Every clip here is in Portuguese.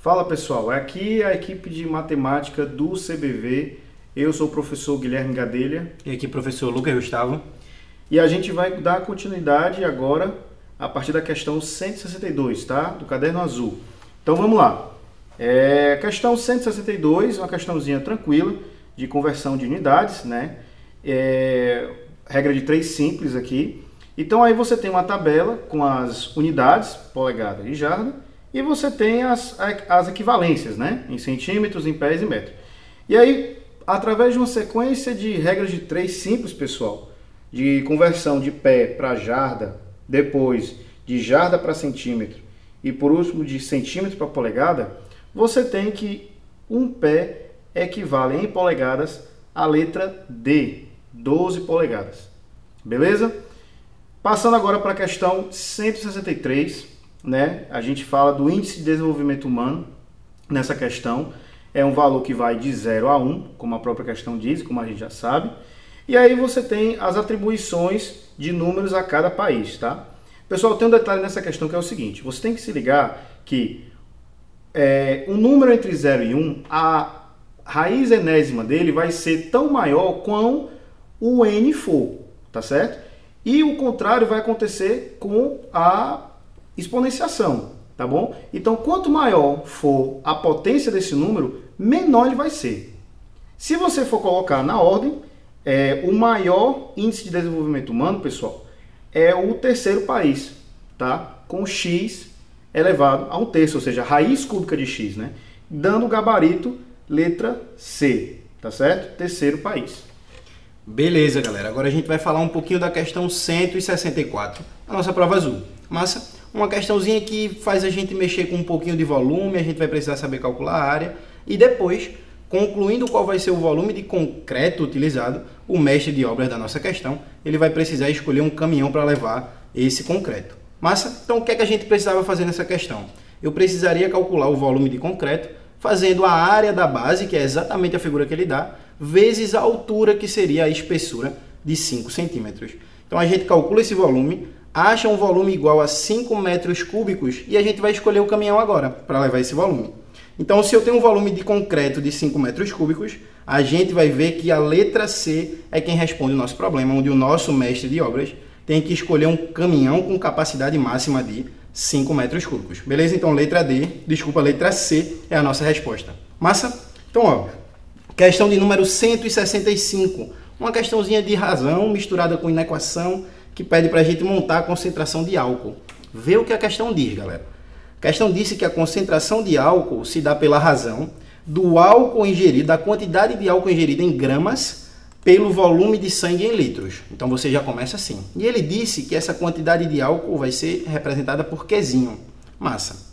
Fala pessoal, aqui é a equipe de matemática do CBV. Eu sou o professor Guilherme Gadelha. E aqui professor Lucas Gustavo. E a gente vai dar continuidade agora a partir da questão 162, tá? Do caderno azul. Então vamos lá. É, questão 162, uma questãozinha tranquila de conversão de unidades, né? É, regra de três simples aqui. Então aí você tem uma tabela com as unidades, polegada e jarda e você tem as, as equivalências, né? Em centímetros, em pés e metros. E aí, através de uma sequência de regras de três simples, pessoal, de conversão de pé para jarda, depois de jarda para centímetro e por último de centímetro para polegada, você tem que um pé equivale em polegadas à letra D, 12 polegadas. Beleza? Passando agora para a questão 163, né? A gente fala do índice de desenvolvimento humano nessa questão. É um valor que vai de 0 a 1, um, como a própria questão diz, como a gente já sabe. E aí você tem as atribuições de números a cada país, tá? Pessoal, tem um detalhe nessa questão que é o seguinte: você tem que se ligar que é, um número entre 0 e 1, um, a raiz enésima dele vai ser tão maior quanto o n for, tá certo? E o contrário vai acontecer com a exponenciação, tá bom? Então, quanto maior for a potência desse número, menor ele vai ser. Se você for colocar na ordem, é, o maior índice de desenvolvimento humano, pessoal, é o terceiro país, tá? Com x elevado a um terço, ou seja, raiz cúbica de x, né? Dando o gabarito letra C, tá certo? Terceiro país. Beleza, galera. Agora a gente vai falar um pouquinho da questão 164, a nossa prova azul. Massa? Uma questãozinha que faz a gente mexer com um pouquinho de volume, a gente vai precisar saber calcular a área e depois, concluindo qual vai ser o volume de concreto utilizado, o mestre de obras da nossa questão, ele vai precisar escolher um caminhão para levar esse concreto. Massa? Então o que é que a gente precisava fazer nessa questão? Eu precisaria calcular o volume de concreto fazendo a área da base, que é exatamente a figura que ele dá, vezes a altura, que seria a espessura de 5 centímetros. Então a gente calcula esse volume, acha um volume igual a 5 metros cúbicos e a gente vai escolher o caminhão agora para levar esse volume. Então, se eu tenho um volume de concreto de 5 metros cúbicos, a gente vai ver que a letra C é quem responde o nosso problema, onde o nosso mestre de obras tem que escolher um caminhão com capacidade máxima de 5 metros cúbicos. Beleza? Então, letra D, desculpa, letra C é a nossa resposta. Massa? Então, ó, questão de número 165. Uma questãozinha de razão misturada com inequação que pede para a gente montar a concentração de álcool. Vê o que a questão diz, galera. A questão disse que a concentração de álcool se dá pela razão do álcool ingerido, da quantidade de álcool ingerido em gramas pelo volume de sangue em litros. Então você já começa assim. E ele disse que essa quantidade de álcool vai ser representada por Qzinho. Massa.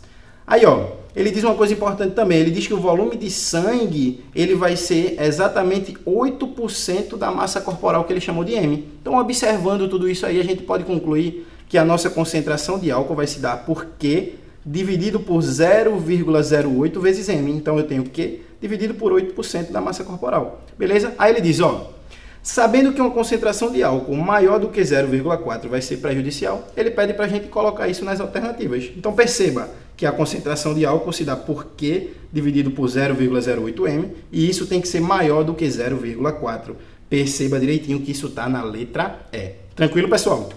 Aí, ó, ele diz uma coisa importante também. Ele diz que o volume de sangue ele vai ser exatamente 8% da massa corporal que ele chamou de M. Então, observando tudo isso aí, a gente pode concluir que a nossa concentração de álcool vai se dar por Q dividido por 0,08 vezes M. Então, eu tenho Q dividido por 8% da massa corporal. Beleza? Aí ele diz, ó, Sabendo que uma concentração de álcool maior do que 0,4 vai ser prejudicial, ele pede para a gente colocar isso nas alternativas. Então perceba que a concentração de álcool se dá por Q dividido por 0,08m e isso tem que ser maior do que 0,4. Perceba direitinho que isso está na letra E. Tranquilo, pessoal?